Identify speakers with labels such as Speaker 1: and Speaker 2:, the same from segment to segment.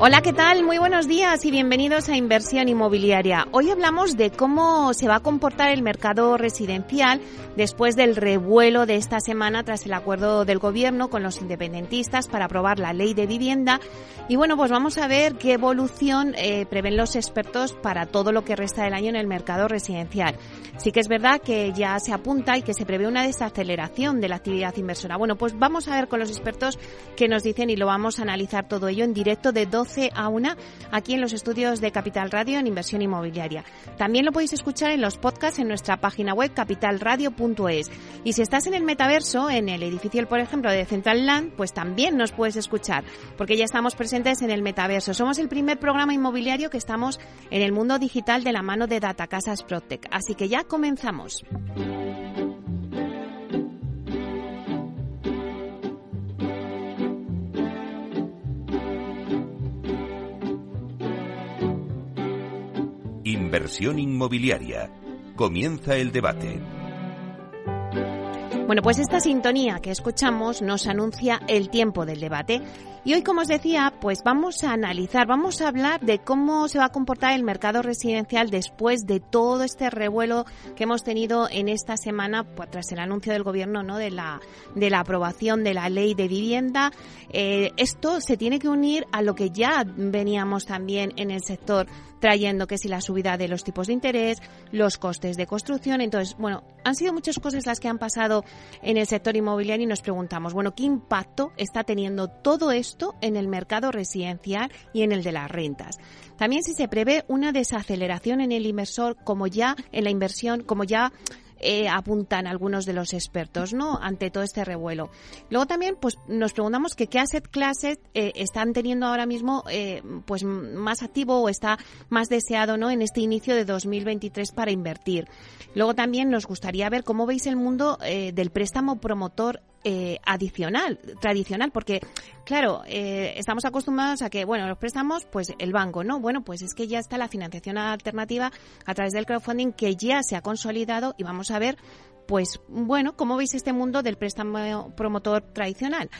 Speaker 1: Hola, ¿qué tal? Muy buenos días y bienvenidos a Inversión Inmobiliaria. Hoy hablamos de cómo se va a comportar el mercado residencial después del revuelo de esta semana tras el acuerdo del Gobierno con los independentistas para aprobar la ley de vivienda. Y bueno, pues vamos a ver qué evolución eh, prevén los expertos para todo lo que resta del año en el mercado residencial. Sí que es verdad que ya se apunta y que se prevé una desaceleración de la actividad inversora. Bueno, pues vamos a ver con los expertos qué nos dicen y lo vamos a analizar todo ello en directo de 12 a 1 aquí en los estudios de Capital Radio en inversión inmobiliaria. También lo podéis escuchar en los podcasts en nuestra página web capitalradio.es. Y si estás en el metaverso, en el edificio, por ejemplo, de Central Land, pues también nos puedes escuchar, porque ya estamos presentes en el metaverso. Somos el primer programa inmobiliario que estamos en el mundo digital de la mano de Datacasas Protec. Así que ya comenzamos.
Speaker 2: Inversión inmobiliaria. Comienza el debate.
Speaker 1: Bueno, pues esta sintonía que escuchamos nos anuncia el tiempo del debate. Y hoy, como os decía, pues vamos a analizar, vamos a hablar de cómo se va a comportar el mercado residencial después de todo este revuelo que hemos tenido en esta semana pues, tras el anuncio del gobierno ¿no? de, la, de la aprobación de la ley de vivienda. Eh, esto se tiene que unir a lo que ya veníamos también en el sector trayendo que si la subida de los tipos de interés, los costes de construcción. Entonces, bueno, han sido muchas cosas las que han pasado en el sector inmobiliario y nos preguntamos, bueno, ¿qué impacto está teniendo todo esto en el mercado residencial y en el de las rentas? También si se prevé una desaceleración en el inversor, como ya en la inversión, como ya eh, apuntan algunos de los expertos, ¿no? Ante todo este revuelo. Luego también, pues, nos preguntamos que qué asset classes eh, están teniendo ahora mismo, eh, pues, más activo o está más deseado, ¿no? En este inicio de 2023 para invertir. Luego también nos gustaría ver cómo veis el mundo del préstamo promotor eh, adicional, tradicional, porque, claro, eh, estamos acostumbrados a que, bueno, los préstamos, pues el banco, ¿no? Bueno, pues es que ya está la financiación alternativa a través del crowdfunding que ya se ha consolidado y vamos a ver, pues, bueno, cómo veis este mundo del préstamo promotor tradicional.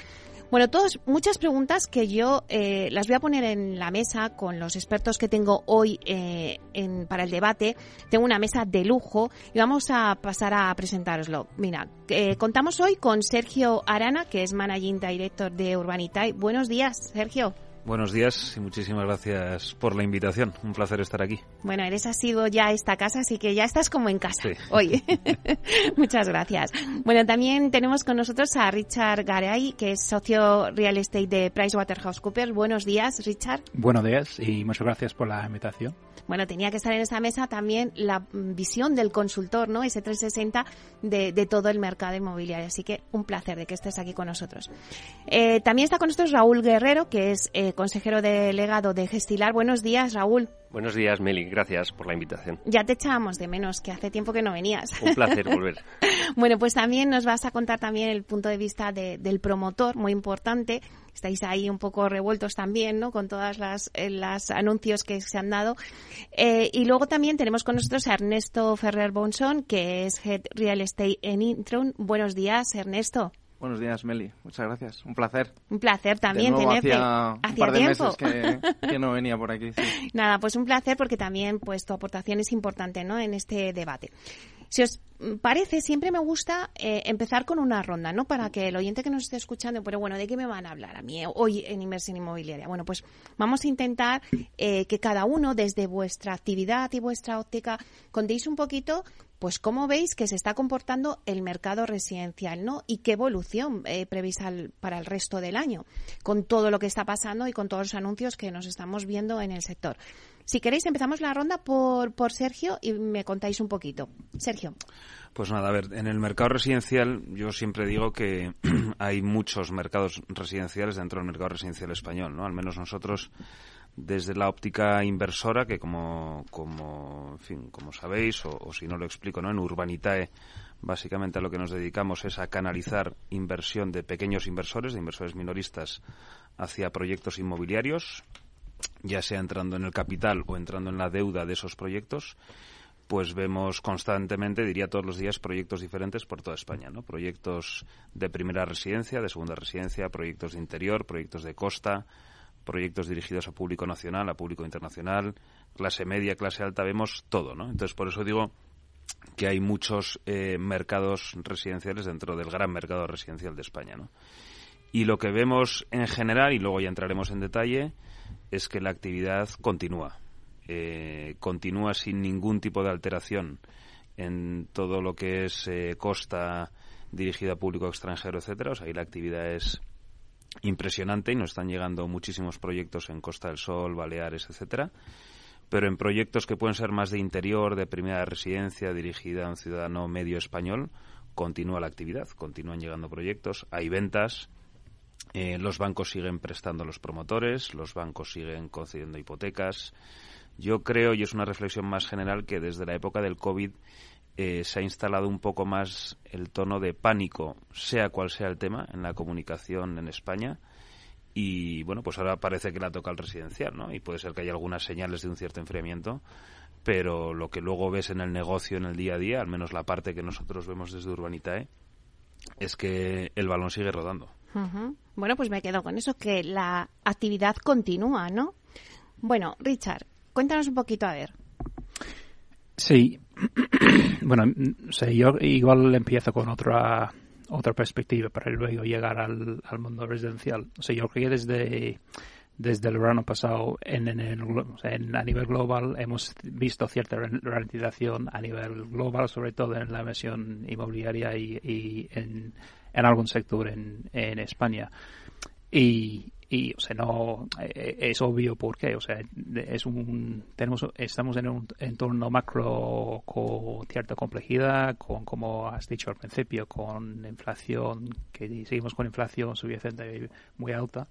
Speaker 1: Bueno, todas, muchas preguntas que yo eh, las voy a poner en la mesa con los expertos que tengo hoy eh, en, para el debate. Tengo una mesa de lujo y vamos a pasar a presentároslo. Mira, eh, contamos hoy con Sergio Arana, que es Managing Director de Urbanitae. Buenos días, Sergio.
Speaker 3: Buenos días y muchísimas gracias por la invitación. Un placer estar aquí.
Speaker 1: Bueno, eres ha sido ya esta casa, así que ya estás como en casa hoy. Muchas gracias. Bueno, también tenemos con nosotros a Richard Garay, que es socio real estate de PricewaterhouseCoopers. Buenos días, Richard.
Speaker 4: Buenos días y muchas gracias por la invitación.
Speaker 1: Bueno, tenía que estar en esta mesa también la visión del consultor, ¿no? Ese 360 de, de todo el mercado inmobiliario. Así que un placer de que estés aquí con nosotros. Eh, también está con nosotros Raúl Guerrero, que es eh, consejero delegado de Gestilar. Buenos días, Raúl.
Speaker 5: Buenos días, Meli. Gracias por la invitación.
Speaker 1: Ya te echábamos de menos, que hace tiempo que no venías.
Speaker 5: Un placer volver.
Speaker 1: bueno, pues también nos vas a contar también el punto de vista del promotor, muy importante. Estáis ahí un poco revueltos también, ¿no? Con todas las, eh, las anuncios que se han dado. Eh, y luego también tenemos con nosotros a Ernesto Ferrer Bonson, que es Head Real Estate en Intron. Buenos días, Ernesto.
Speaker 6: Buenos días, Meli. Muchas gracias. Un placer.
Speaker 1: Un placer también tenerte.
Speaker 6: Hacía, un par de meses que, no venía por aquí.
Speaker 1: Nada, pues un placer porque también pues tu aportación es importante, ¿no? En este debate. Si os parece, siempre me gusta eh, empezar con una ronda, ¿no? Para que el oyente que nos esté escuchando, pero bueno, ¿de qué me van a hablar a mí hoy en inversión inmobiliaria? Bueno, pues vamos a intentar eh, que cada uno, desde vuestra actividad y vuestra óptica, contéis un poquito pues cómo veis que se está comportando el mercado residencial, ¿no? Y qué evolución eh, prevista para el resto del año, con todo lo que está pasando y con todos los anuncios que nos estamos viendo en el sector. Si queréis, empezamos la ronda por, por Sergio y me contáis un poquito. Sergio.
Speaker 3: Pues nada, a ver, en el mercado residencial yo siempre digo que hay muchos mercados residenciales dentro del mercado residencial español, ¿no? Al menos nosotros desde la óptica inversora, que como, como, en fin, como sabéis, o, si no lo explico, ¿no? En Urbanitae, básicamente a lo que nos dedicamos es a canalizar inversión de pequeños inversores, de inversores minoristas, hacia proyectos inmobiliarios, ya sea entrando en el capital o entrando en la deuda de esos proyectos. Pues vemos constantemente, diría todos los días, proyectos diferentes por toda España, ¿no? Proyectos de primera residencia, de segunda residencia, proyectos de interior, proyectos de costa, proyectos dirigidos a público nacional, a público internacional, clase media, clase alta, vemos todo, ¿no? Entonces, por eso digo que hay muchos eh, mercados residenciales dentro del gran mercado residencial de España, ¿no? Y lo que vemos en general, y luego ya entraremos en detalle, es que la actividad continúa. Eh, continúa sin ningún tipo de alteración en todo lo que es eh, costa dirigida a público extranjero, etcétera. O sea, ahí la actividad es impresionante y nos están llegando muchísimos proyectos en Costa del Sol, Baleares, etcétera. Pero en proyectos que pueden ser más de interior, de primera residencia, dirigida a un ciudadano medio español, continúa la actividad, continúan llegando proyectos, hay ventas, eh, los bancos siguen prestando a los promotores, los bancos siguen concediendo hipotecas, yo creo, y es una reflexión más general, que desde la época del COVID eh, se ha instalado un poco más el tono de pánico, sea cual sea el tema, en la comunicación en España. Y bueno, pues ahora parece que la toca el residencial, ¿no? Y puede ser que haya algunas señales de un cierto enfriamiento, pero lo que luego ves en el negocio, en el día a día, al menos la parte que nosotros vemos desde Urbanitae, es que el balón sigue rodando.
Speaker 1: Bueno, pues me quedo con eso, que la actividad continúa, ¿no? Bueno, Richard, Cuéntanos un poquito, a ver.
Speaker 4: Sí, bueno, yo igual empiezo con otra otra perspectiva para luego llegar al, mundo residencial. O sea, yo creo que desde, desde el verano pasado en, en, a nivel global hemos visto cierta ralentización a nivel global, sobre todo en la inversión inmobiliaria y, en, en, algún sector en, en España. Y, y o sea no eh, es obvio por qué o sea es un tenemos estamos en un entorno macro con cierta complejidad con como has dicho al principio con inflación que seguimos con inflación subyacente muy alta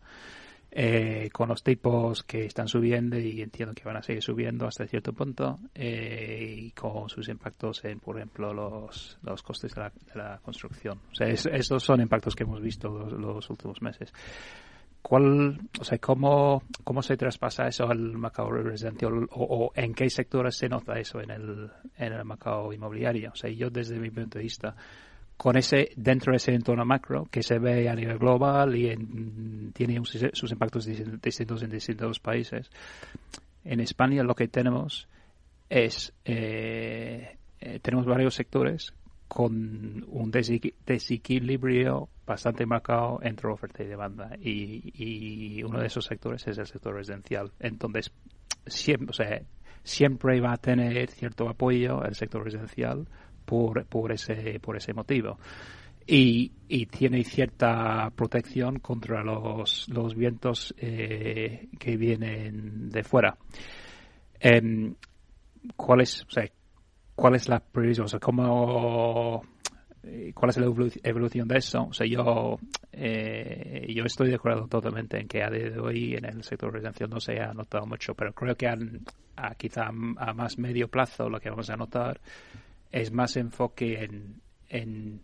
Speaker 4: eh, con los tipos que están subiendo y entiendo que van a seguir subiendo hasta cierto punto eh, y con sus impactos en, por ejemplo, los, los costes de la, construcción. O sea, esos son impactos que hemos visto los últimos meses. ¿Cuál, o sea, cómo, cómo se traspasa eso al mercado residencial o, en qué sectores se nota eso en el, en el mercado inmobiliario? O sea, yo desde mi punto de vista, con ese, dentro de ese entorno macro que se ve a nivel global y tiene sus impactos distintos en distintos países, en España lo que tenemos es, eh, eh, tenemos varios sectores con un desequilibrio bastante marcado entre oferta y demanda. Y, uno de esos sectores es el sector residencial entonces siempre o sea, siempre va a tener cierto apoyo el sector residencial por, por ese por ese motivo. Y, y tiene cierta protección contra los, los vientos eh, que vienen de fuera. Eh, ¿cuál es cuál es la previsión, o sea, cómo, eh, cuál es la evolución de eso. O sea, yo, eh, yo estoy de acuerdo totalmente en que a día de hoy en el sector residencial no se ha notado mucho, pero creo que a, quizá a más medio plazo lo que vamos a notar es más enfoque en, en,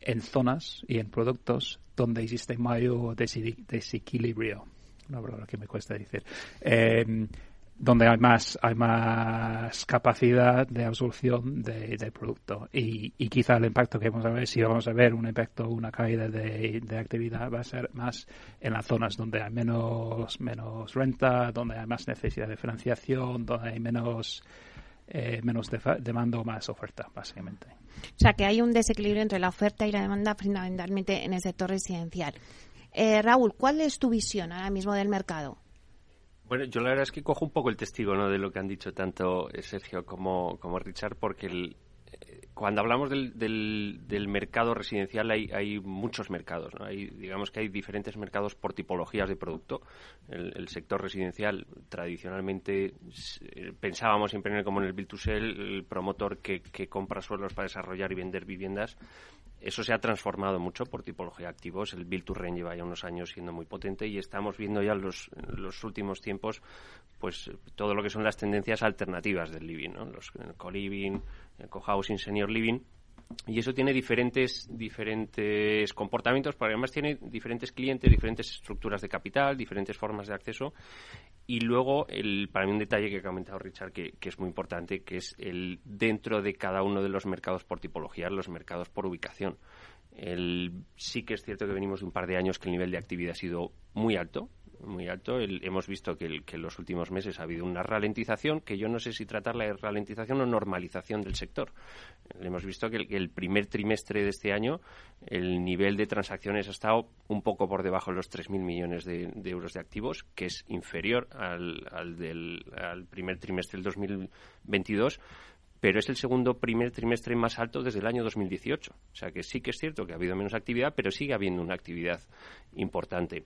Speaker 4: en zonas y en productos donde existe mayor desequilibrio. Una palabra que me cuesta decir. Eh, donde hay más hay más capacidad de absorción de, del producto. Y, y, quizá el impacto que vamos a ver si vamos a ver un impacto una caída de, de, actividad va a ser más en las zonas donde hay menos menos renta donde hay más necesidad de financiación donde hay menos eh, menos demanda o más oferta básicamente.
Speaker 1: O sea que hay un desequilibrio entre la oferta y la demanda fundamentalmente en el sector residencial. Eh, Raúl cuál es tu visión ahora mismo del mercado
Speaker 5: bueno, yo la verdad es que cojo un poco el testigo ¿no? de lo que han dicho tanto Sergio como, como Richard, porque el, cuando hablamos del, del, mercado residencial hay, hay muchos mercados. ¿no? Hay, digamos que hay diferentes mercados por tipologías de producto. El, sector residencial tradicionalmente eh, pensábamos siempre en como en el Build to Sell, el promotor que, que compra suelos para desarrollar y vender viviendas eso se ha transformado mucho por tipología de activos. El Build to Rent lleva ya unos años siendo muy potente y estamos viendo ya los, últimos tiempos pues todo lo que son las tendencias alternativas del living, ¿no? Los, el co-living, el co-housing, senior living, y eso tiene diferentes, diferentes comportamientos, pero además tiene diferentes clientes, diferentes estructuras de capital, diferentes formas de acceso. Y luego, el, para mí un detalle que ha comentado Richard que, que, es muy importante, que es el dentro de cada uno de los mercados por tipología, los mercados por ubicación. El, sí que es cierto que venimos de un par de años que el nivel de actividad ha sido muy alto, muy alto. hemos visto que, en los últimos meses ha habido una ralentización, que yo no sé si tratarla de ralentización o normalización del sector. Hemos visto que el, primer trimestre de este año el nivel de transacciones ha estado un poco por debajo de los 3.000 millones de, euros de activos, que es inferior al, al del al primer trimestre del 2022 pero es el segundo primer trimestre más alto desde el año 2018. O sea que sí que es cierto que ha habido menos actividad, pero sigue habiendo una actividad importante.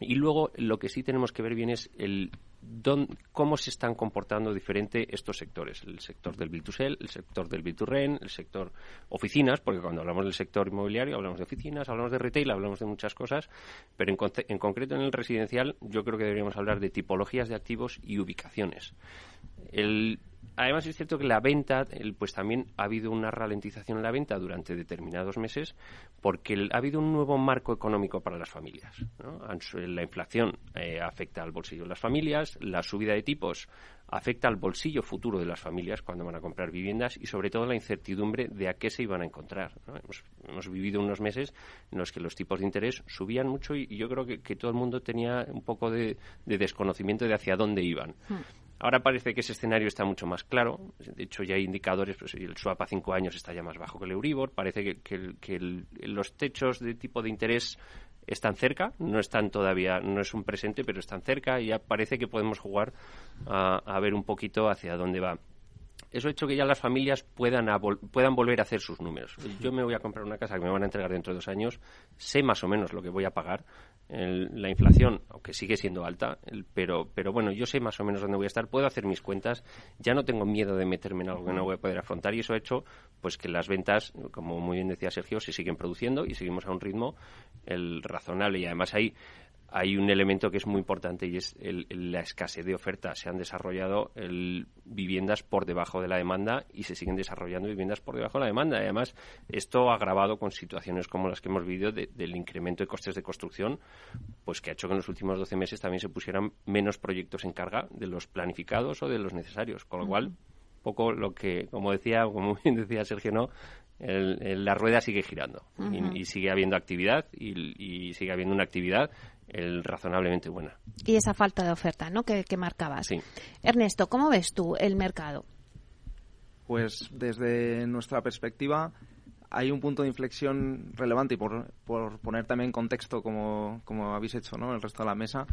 Speaker 5: Y luego lo que sí tenemos que ver bien es el cómo se están comportando diferente estos sectores. El sector del B2C, el sector del B2REN, el sector oficinas, porque cuando hablamos del sector inmobiliario hablamos de oficinas, hablamos de retail, hablamos de muchas cosas, pero en, en concreto en el residencial yo creo que deberíamos hablar de tipologías de activos y ubicaciones. El Además es cierto que la venta, pues también ha habido una ralentización en la venta durante determinados meses porque ha habido un nuevo marco económico para las familias. La inflación eh, afecta al bolsillo de las familias, la subida de tipos afecta al bolsillo futuro de las familias cuando van a comprar viviendas y sobre todo la incertidumbre de a qué se iban a encontrar. Hemos, vivido unos meses en los que los tipos de interés subían mucho y, yo creo que, todo el mundo tenía un poco de, desconocimiento de hacia dónde iban. Hmm. Ahora parece que ese escenario está mucho más claro. De hecho, ya hay indicadores, pues el swap a cinco años está ya más bajo que el Euribor. Parece que, los techos de tipo de interés están cerca, no están todavía, no es un presente, pero están cerca y ya parece que podemos jugar a ver un poquito hacia dónde va eso ha hecho que ya las familias puedan, puedan volver a hacer sus números. Yo me voy a comprar una casa que me van a entregar dentro de dos años, sé más o menos lo que voy a pagar. la inflación, aunque sigue siendo alta, pero, pero bueno, yo sé más o menos dónde voy a estar, puedo hacer mis cuentas, ya no tengo miedo de meterme en algo que no voy a poder afrontar y eso ha hecho pues que las ventas, como muy bien decía Sergio, se siguen produciendo y seguimos a un ritmo el razonable y además hay hay un elemento que es muy importante y es la escasez de oferta. Se han desarrollado viviendas por debajo de la demanda y se siguen desarrollando viviendas por debajo de la demanda. Además, esto agravado con situaciones como las que hemos vivido del incremento de costes de construcción, pues que ha hecho que en los últimos 12 meses también se pusieran menos proyectos en carga de los planificados o de los necesarios. Con lo cual, poco lo que, como decía, como bien decía Sergio, no, la rueda sigue girando y, sigue habiendo actividad y, y, sigue habiendo una actividad el razonablemente buena.
Speaker 1: Y esa falta de oferta, ¿no? Que, marcabas. Ernesto, ¿cómo ves tú el mercado?
Speaker 6: Pues desde nuestra perspectiva hay un punto de inflexión relevante y por, por poner también en contexto como, como habéis hecho, ¿no? El resto de la mesa.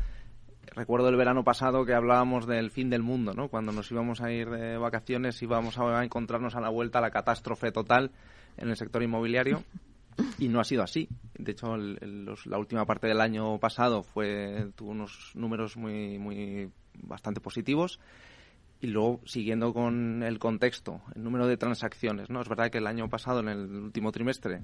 Speaker 6: Recuerdo el verano pasado que hablábamos del fin del mundo, ¿no? Cuando nos íbamos a ir de vacaciones íbamos a encontrarnos a la vuelta la catástrofe total en el sector inmobiliario y no ha sido así. De hecho, la última parte del año pasado fue tuvo unos números muy, muy bastante positivos. Y luego, siguiendo con el contexto, el número de transacciones, ¿no? Es verdad que el año pasado, en el último trimestre,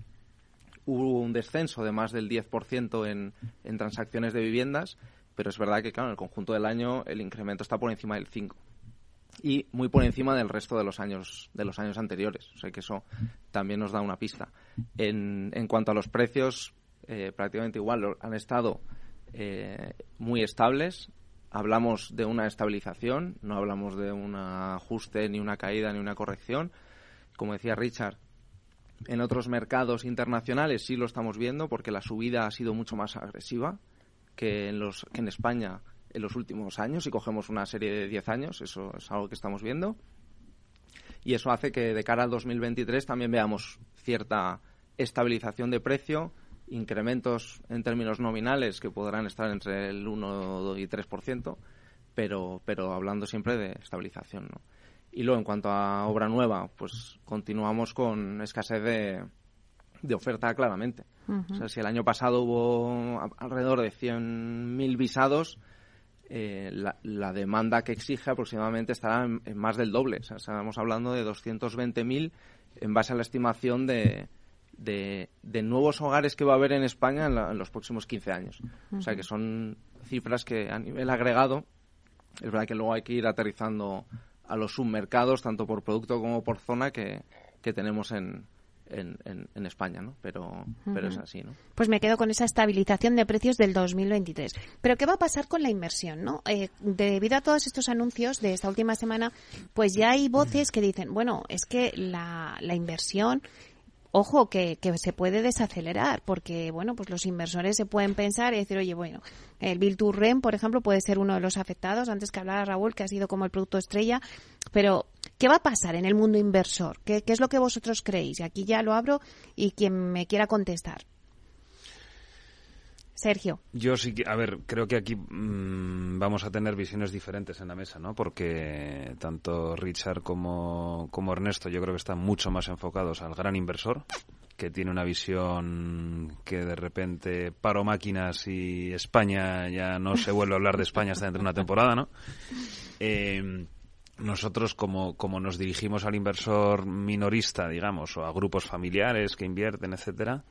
Speaker 6: hubo un descenso de más del 10% en, en transacciones de viviendas, pero es verdad que, claro, en el conjunto del año el incremento está por encima del 5% y muy por encima del resto de los años de los años anteriores. O sea que eso también nos da una pista. En, en cuanto a los precios, eh, prácticamente igual han estado eh, muy estables. Hablamos de una estabilización, no hablamos de un ajuste, ni una caída, ni una corrección. Como decía Richard, en otros mercados internacionales sí lo estamos viendo porque la subida ha sido mucho más agresiva que en, los, que en España en los últimos años, si cogemos una serie de 10 años, eso es algo que estamos viendo. Y eso hace que de cara al 2023 también veamos cierta estabilización de precio, incrementos en términos nominales que podrán estar entre el 1 y 3%, pero, pero hablando siempre de estabilización. ¿no? Y luego, en cuanto a obra nueva, pues continuamos con escasez de, de oferta claramente. O sea, si el año pasado hubo alrededor de 100.000 visados, eh, la, demanda que exige aproximadamente estará en, más del doble. O sea, estamos hablando de 220.000 en base a la estimación de, de, nuevos hogares que va a haber en España en, los próximos 15 años. O sea, que son cifras que a nivel agregado, es verdad que luego hay que ir aterrizando a los submercados, tanto por producto como por zona, que, que tenemos en, en, en, España, ¿no? Pero, pero es así, ¿no?
Speaker 1: Pues me quedo con esa estabilización de precios del 2023. Pero ¿qué va a pasar con la inversión, no? Eh, debido a todos estos anuncios de esta última semana, pues ya hay voces que dicen, bueno, es que la, la inversión ojo, que, que, se puede desacelerar, porque, bueno, pues los inversores se pueden pensar y decir, oye, bueno, el Bill Turren, por ejemplo, puede ser uno de los afectados, antes que hablara Raúl, que ha sido como el producto estrella, pero ¿qué va a pasar en el mundo inversor? ¿Qué, es lo que vosotros creéis? Aquí ya lo abro y quien me quiera contestar. Sergio.
Speaker 3: Yo sí que, a ver, creo que aquí mm, vamos a tener visiones diferentes en la mesa, ¿no? Porque tanto Richard como, como Ernesto yo creo que están mucho más enfocados al gran inversor, que tiene una visión que de repente paro máquinas y España ya no se vuelve a hablar de España hasta dentro de una temporada, ¿no? Eh, nosotros como, como nos dirigimos al inversor minorista, digamos, o a grupos familiares que invierten, etcétera,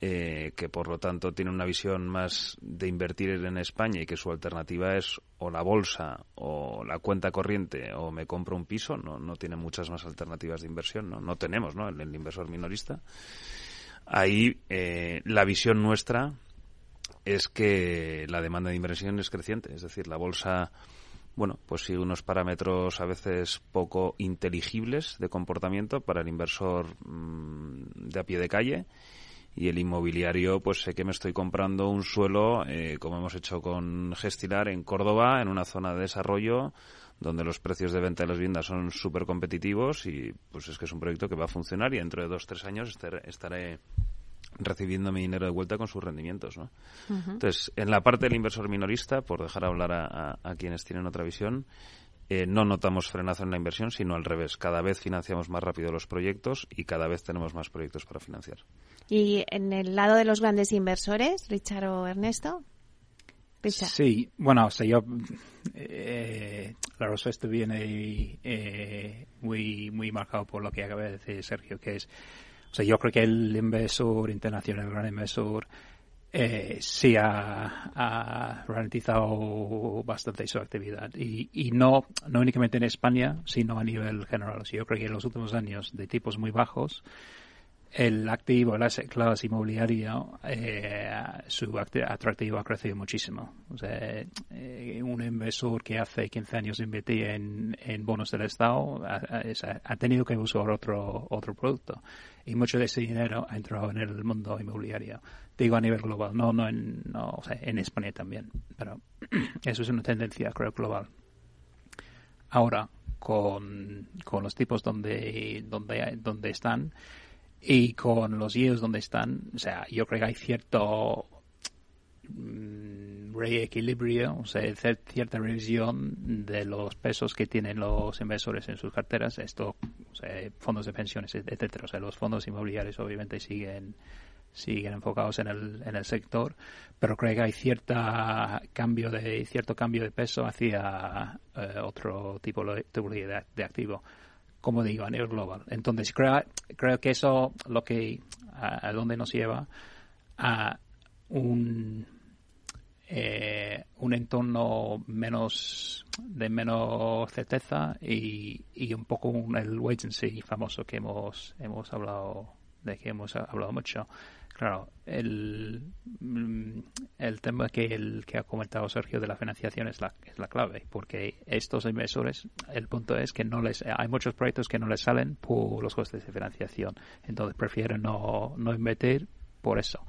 Speaker 3: eh, que por lo tanto tiene una visión más de invertir en España y que su alternativa es o la bolsa o la cuenta corriente o me compro un piso, no, no tiene muchas más alternativas de inversión, no, no tenemos ¿no? El, inversor minorista. Ahí eh, la visión nuestra es que la demanda de inversión es creciente, es decir, la bolsa bueno, pues sigue unos parámetros a veces poco inteligibles de comportamiento para el inversor mm, de a pie de calle. Y el inmobiliario, pues sé que me estoy comprando un suelo, eh, como hemos hecho con Gestilar en Córdoba, en una zona de desarrollo donde los precios de venta de las viviendas son súper competitivos y pues es que es un proyecto que va a funcionar y dentro de dos, tres años estaré, recibiendo mi dinero de vuelta con sus rendimientos, ¿no? Entonces, en la parte del inversor minorista, por dejar hablar a quienes tienen otra visión, eh, no notamos frenazo en la inversión, sino al revés. Cada vez financiamos más rápido los proyectos y cada vez tenemos más proyectos para financiar.
Speaker 1: ¿Y en el lado de los grandes inversores, Richard o Ernesto?
Speaker 4: Sí, bueno, o sea, yo, eh, la respuesta viene eh, muy, muy marcado por lo que acaba de decir Sergio, que es, o sea, yo creo que el inversor internacional, el gran inversor, eh, sí ha, ralentizado bastante su actividad y, y, no, no únicamente en España, sino a nivel general. yo creo que en los últimos años de tipos muy bajos, el activo, la clase inmobiliaria, eh, su atractivo ha crecido muchísimo. O sea, eh, un inversor que hace 15 años invertía en, bonos del Estado ha, tenido que buscar otro, otro producto. Y mucho de ese dinero ha entrado en el mundo inmobiliario. Digo a nivel global, no, no, en, no o sea, en España también. Pero eso es una tendencia, creo, global. Ahora, con, con los tipos donde, donde, donde están, y con los yields donde están, o sea, yo creo que hay cierto mm, reequilibrio, o sea, cierta revisión de los pesos que tienen los inversores en sus carteras, esto, o sea, fondos de pensiones, etcétera. O sea, los fondos inmobiliarios obviamente siguen siguen enfocados en el, en el sector, pero creo que hay cierta cambio de cierto cambio de peso hacia eh, otro tipo de, de activo como digo, a nivel global. Entonces, creo, creo que eso lo que a, dónde nos lleva a un eh, un entorno menos de menos certeza y, y un poco el wait and see famoso que hemos hemos hablado de que hemos hablado mucho Claro, el, mm, el tema que, el, que ha comentado Sergio de la financiación es la, es la clave, porque estos inversores, el punto es que no les, hay muchos proyectos que no les salen por los costes de financiación, entonces prefieren no, no invertir por eso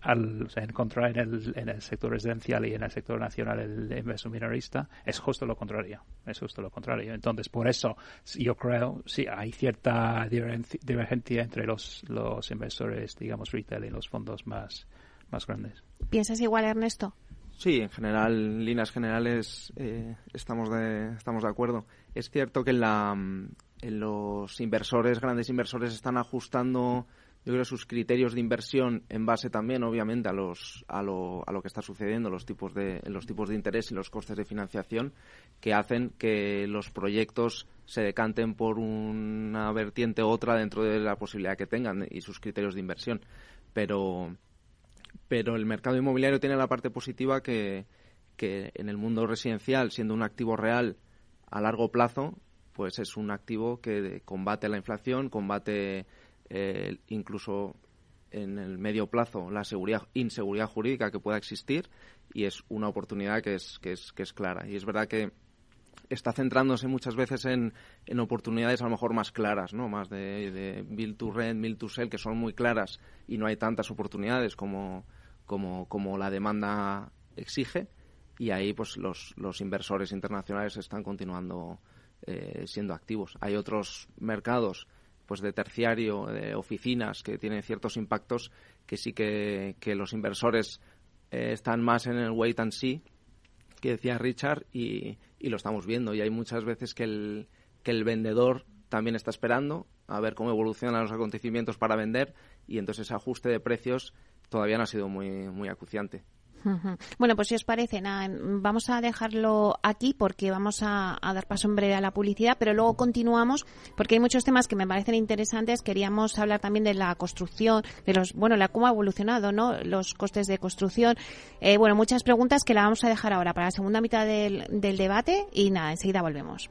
Speaker 4: al encontrar en el, en el sector residencial y en el sector nacional el inversor minorista, es justo lo contrario. Es justo lo contrario. Entonces, por eso yo creo, sí, hay cierta divergencia entre los, los inversores, digamos, retail y los fondos más, más grandes.
Speaker 1: ¿Piensas igual, Ernesto?
Speaker 6: Sí, en general, en líneas generales, eh, estamos, de, estamos de acuerdo. Es cierto que en, la, en los inversores, grandes inversores, están ajustando yo creo sus criterios de inversión en base también obviamente a los a lo, a lo que está sucediendo los tipos de los tipos de interés y los costes de financiación que hacen que los proyectos se decanten por una vertiente u otra dentro de la posibilidad que tengan y sus criterios de inversión. Pero pero el mercado inmobiliario tiene la parte positiva que que en el mundo residencial siendo un activo real a largo plazo pues es un activo que combate la inflación combate eh, incluso en el medio plazo la seguridad, inseguridad jurídica que pueda existir y es una oportunidad que es, que es, que es clara. Y es verdad que está centrándose muchas veces en, en oportunidades a lo mejor más claras, ¿no? Más de, de build to rent, build to sell, que son muy claras y no hay tantas oportunidades como, como, como la demanda exige. Y ahí pues los, los inversores internacionales están continuando eh, siendo activos. Hay otros mercados pues de terciario, de oficinas que tienen ciertos impactos que sí que, que los inversores eh, están más en el wait and see que decía Richard y, y, lo estamos viendo y hay muchas veces que el, que el vendedor también está esperando a ver cómo evolucionan los acontecimientos para vender y entonces ese ajuste de precios todavía no ha sido muy, muy acuciante.
Speaker 1: Bueno, pues si os parece, nada, vamos a dejarlo aquí porque vamos a, dar paso en breve a la publicidad, pero luego continuamos porque hay muchos temas que me parecen interesantes. Queríamos hablar también de la construcción, de los, bueno, la cómo ha evolucionado, ¿no? Los costes de construcción. Eh, bueno, muchas preguntas que la vamos a dejar ahora para la segunda mitad del, del debate y nada, enseguida volvemos.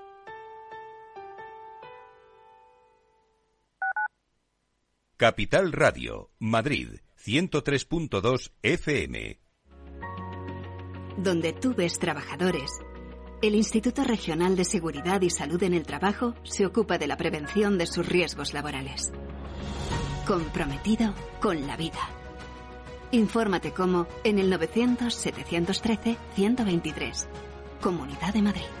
Speaker 2: Capital Radio, Madrid, 103.2 FM.
Speaker 7: Donde tú ves trabajadores, el Instituto Regional de Seguridad y Salud en el Trabajo se ocupa de la prevención de sus riesgos laborales. Comprometido con la vida. Infórmate cómo en el 900-713-123. Comunidad de Madrid.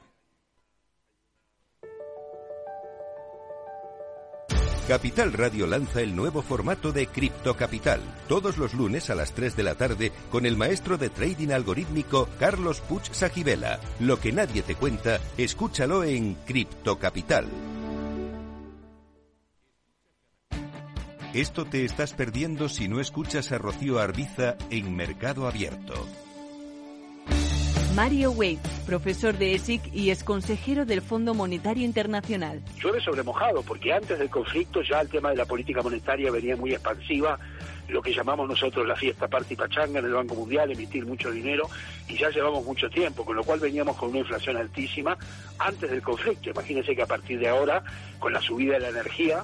Speaker 2: Capital Radio lanza el nuevo formato de Cripto Capital, todos los lunes a las 3 de la tarde con el maestro de trading algorítmico Carlos Puch Sajibela. Lo que nadie te cuenta, escúchalo en Cripto Capital. Esto te estás perdiendo si no escuchas a Rocío Arbiza en Mercado Abierto.
Speaker 8: Mario Wade, profesor de ESIC y ex consejero del Fondo Monetario Internacional.
Speaker 9: Llueve sobre mojado, porque antes del conflicto ya el tema de la política monetaria venía muy expansiva, lo que llamamos nosotros la fiesta party pachanga en el Banco Mundial, emitir mucho dinero, y ya llevamos mucho tiempo, con lo cual veníamos con una inflación altísima antes del conflicto. Imagínense que a partir de ahora, con la subida de la energía,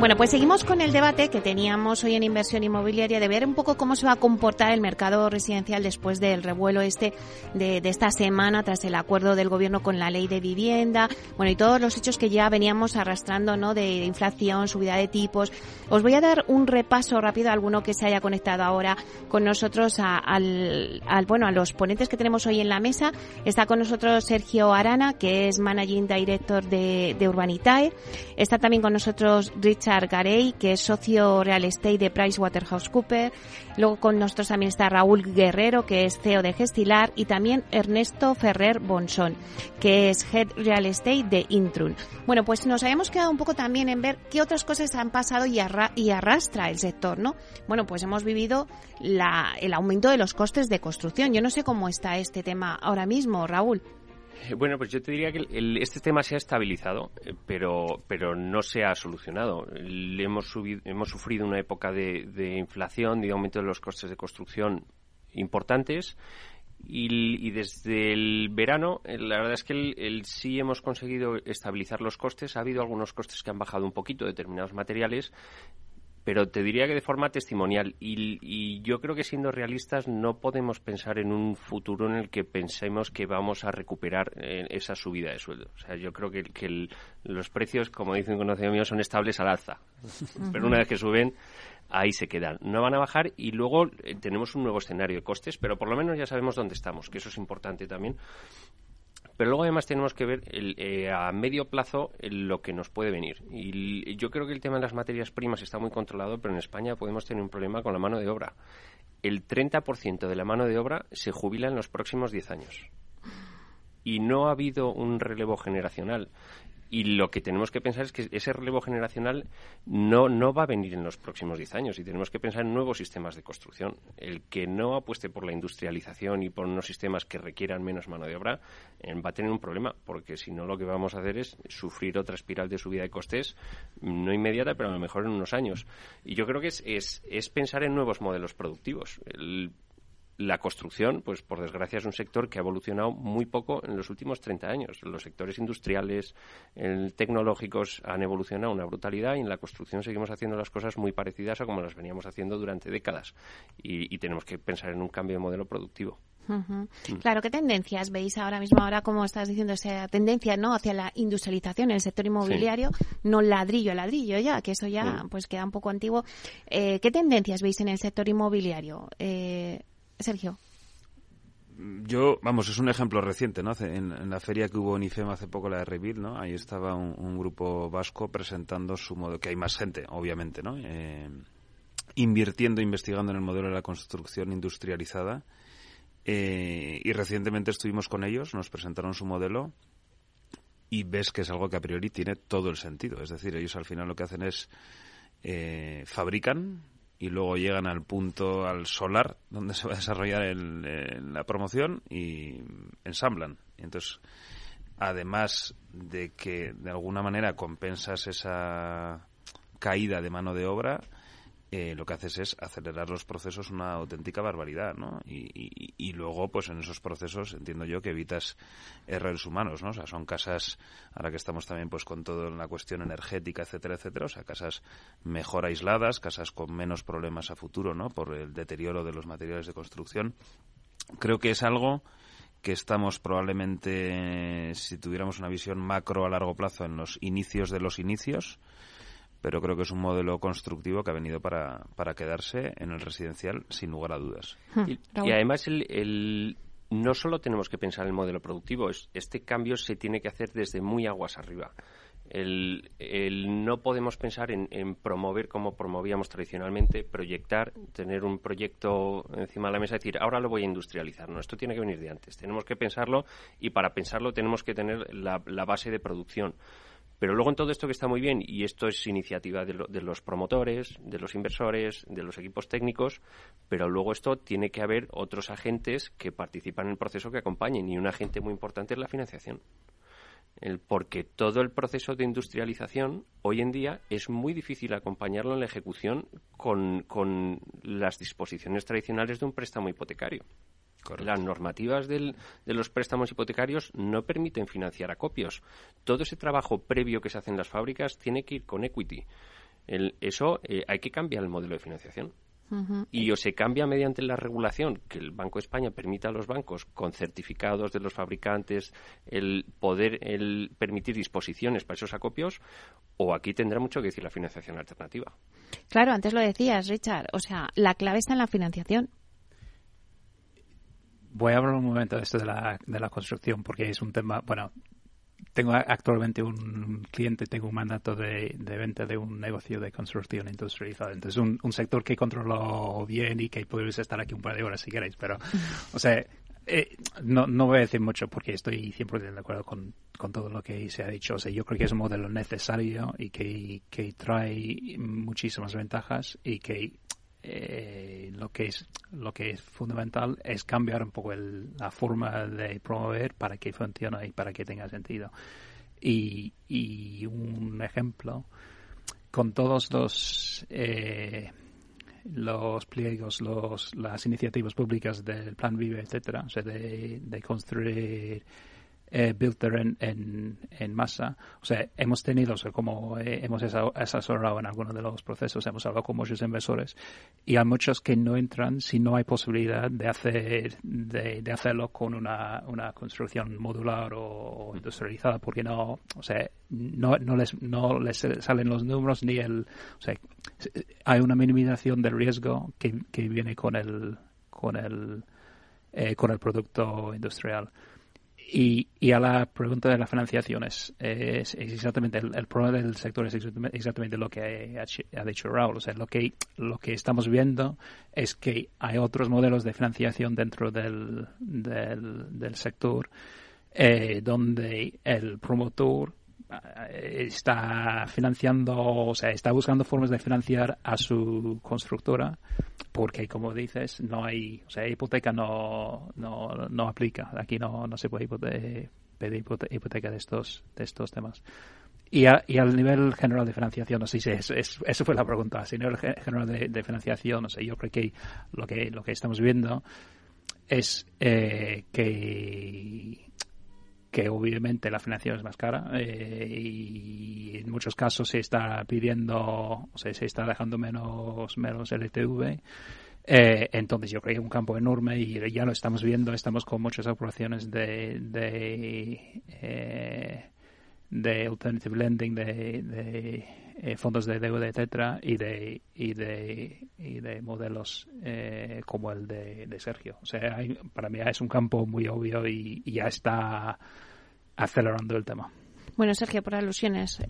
Speaker 1: Bueno, pues seguimos con el debate que teníamos hoy en inversión inmobiliaria de ver un poco cómo se va a comportar el mercado residencial después del revuelo este de, esta semana tras el acuerdo del gobierno con la ley de vivienda, bueno, y todos los hechos que ya veníamos arrastrando, ¿no? De inflación, subida de tipos. Os voy a dar un repaso rápido a alguno que se haya conectado ahora con nosotros al, bueno, a los ponentes que tenemos hoy en la mesa. Está con nosotros Sergio Arana, que es Managing Director de, de Urbanitae. Está también con nosotros Richard Garey, que es socio real estate de PricewaterhouseCoopers. Luego con nosotros también está Raúl Guerrero, que es CEO de Gestilar, y también Ernesto Ferrer Bonsón, que es Head Real Estate de Intrun. Bueno, pues nos habíamos quedado un poco también en ver qué otras cosas han pasado y, y arrastra el sector, ¿no? Bueno, pues hemos vivido el aumento de los costes de construcción. Yo no sé cómo está este tema ahora mismo, Raúl.
Speaker 5: Eh, bueno, pues yo te diría que este tema se ha estabilizado, eh, pero, pero no se ha solucionado. hemos, hemos sufrido una época de, inflación, de aumento de los costes de construcción importantes. Y, desde el verano, eh, la verdad es que el, sí hemos conseguido estabilizar los costes. Ha habido algunos costes que han bajado un poquito, determinados materiales, pero te diría que de forma testimonial. Y, yo creo que siendo realistas no podemos pensar en un futuro en el que pensemos que vamos a recuperar eh, esa subida de sueldo. O sea, yo creo que, que los precios, como dicen un conocido mío, son estables al alza. Pero una vez que suben, ahí se quedan. No van a bajar y luego eh, tenemos un nuevo escenario de costes, pero por lo menos ya sabemos dónde estamos, que eso es importante también. Pero luego además tenemos que ver eh, a medio plazo lo que nos puede venir. Y yo creo que el tema de las materias primas está muy controlado, pero en España podemos tener un problema con la mano de obra. El 30% de la mano de obra se jubila en los próximos 10 años. Y no ha habido un relevo generacional. Y lo que tenemos que pensar es que ese relevo generacional no, no va a venir en los próximos 10 años y tenemos que pensar en nuevos sistemas de construcción. El que no apueste por la industrialización y por unos sistemas que requieran menos mano de obra eh, va a tener un problema, porque si no lo que vamos a hacer es sufrir otra espiral de subida de costes, no inmediata, pero a lo mejor en unos años. Y yo creo que es, es, es pensar en nuevos modelos productivos. El, la construcción, pues por desgracia es un sector que ha evolucionado muy poco en los últimos 30 años. Los sectores industriales, el, tecnológicos han evolucionado una brutalidad y en la construcción seguimos haciendo las cosas muy parecidas a como las veníamos haciendo durante décadas. Y, tenemos que pensar en un cambio de modelo productivo.
Speaker 1: Mm. Claro, ¿qué tendencias veis ahora mismo? Ahora, como estás diciendo, esa tendencia no hacia la industrialización en el sector inmobiliario, no ladrillo a ladrillo ya, que eso ya pues queda un poco antiguo. Eh, ¿Qué tendencias veis en el sector inmobiliario? Eh, Sergio.
Speaker 3: Yo, vamos, es un ejemplo reciente, ¿no? En, la feria que hubo en IFEM hace poco, la de Rebuild, ¿no? Ahí estaba un, grupo vasco presentando su modo, que hay más gente, obviamente, ¿no? Eh, invirtiendo, investigando en el modelo de la construcción industrializada. Eh, y recientemente estuvimos con ellos, nos presentaron su modelo y ves que es algo que a priori tiene todo el sentido. Es decir, ellos al final lo que hacen es eh, fabrican y luego llegan al punto, al solar, donde se va a desarrollar la promoción y ensamblan. Entonces, además de que de alguna manera compensas esa caída de mano de obra, eh, lo que haces es acelerar los procesos una auténtica barbaridad, ¿no? Y, y, luego, pues en esos procesos entiendo yo que evitas errores humanos, ¿no? O sea, son casas, ahora que estamos también pues con toda la cuestión energética, etcétera, etcétera, o sea, casas mejor aisladas, casas con menos problemas a futuro, ¿no? Por el deterioro de los materiales de construcción. Creo que es algo que estamos probablemente, si tuviéramos una visión macro a largo plazo, en los inicios de los inicios, pero creo que es un modelo constructivo que ha venido para, para quedarse en el residencial sin lugar a dudas.
Speaker 5: Hmm. Y, además el, no solo tenemos que pensar en el modelo productivo, este cambio se tiene que hacer desde muy aguas arriba. El, el, no podemos pensar en, en, promover como promovíamos tradicionalmente, proyectar, tener un proyecto encima de la mesa y decir, ahora lo voy a industrializar. No, esto tiene que venir de antes. Tenemos que pensarlo y para pensarlo tenemos que tener la, la base de producción. Pero luego en todo esto que está muy bien, y esto es iniciativa de, los promotores, de los inversores, de los equipos técnicos, pero luego esto tiene que haber otros agentes que participan en el proceso que acompañen, y un agente muy importante es la financiación. porque todo el proceso de industrialización hoy en día es muy difícil acompañarlo en la ejecución con, con las disposiciones tradicionales de un préstamo hipotecario. Las normativas del, de los préstamos hipotecarios no permiten financiar acopios. Todo ese trabajo previo que se hace en las fábricas tiene que ir con equity. El, eso eh, hay que cambiar el modelo de financiación. Y o se cambia mediante la regulación que el Banco de España permita a los bancos con certificados de los fabricantes el poder el permitir disposiciones para esos acopios o aquí tendrá mucho que decir la financiación alternativa.
Speaker 1: Claro, antes lo decías, Richard, o sea, la clave está en la financiación.
Speaker 4: Voy a hablar un momento de esto de la, de la construcción porque es un tema, bueno, tengo actualmente un cliente, tengo un mandato de, venta de un negocio de construcción industrializada. Entonces, un, un sector que controlo bien y que podéis estar aquí un par de horas si queréis. Pero, o sea, eh, no, no voy a decir mucho porque estoy 100% de acuerdo con, con, todo lo que se ha dicho. O sea, yo creo que es un modelo necesario y que, que trae muchísimas ventajas y que eh, lo que es lo que es fundamental es cambiar un poco la forma de promover para que funcione y para que tenga sentido. Y, y un ejemplo con todos los eh, los pliegos, los, las iniciativas públicas del Plan Vive, etcétera, o de, de construir eh, en, en, masa. O sea, hemos tenido, o sea, como eh, hemos asesorado en algunos de los procesos, hemos hablado con muchos inversores y hay muchos que no entran si no hay posibilidad de hacer de, de hacerlo con una, una construcción modular o, industrializada porque no, o sea, no, no les no les salen los números ni el, o sea, hay una minimización del riesgo que, que viene con el con el eh, con el producto industrial. Y, y, a la pregunta de la financiación es, exactamente el, problema del sector es exactamente, lo que ha, dicho Raúl. O sea, lo que, lo que estamos viendo es que hay otros modelos de financiación dentro del, del, del sector eh, donde el promotor eh, está financiando, o sea, está buscando formas de financiar a su constructora porque, como dices, no hay, o sea, hipoteca no, no, no aplica. Aquí no, no se puede pedir hipoteca de estos, de estos temas. Y, y al nivel general de financiación, no sé si es, eso fue la pregunta. A nivel general de, financiación, no sé, yo creo que lo que, lo que estamos viendo es eh, que que obviamente la financiación es más cara eh, y en muchos casos se está pidiendo, o sea, se está dejando menos, menos LTV. Eh, entonces yo creo que es un campo enorme y ya lo estamos viendo, estamos con muchas operaciones de, de, eh, de alternative lending, de, de fondos de deuda, etcétera, y de, y de, y de modelos como el de, Sergio. O sea, para mí es un campo muy obvio y ya está acelerando el tema.
Speaker 1: Bueno, Sergio, por alusiones,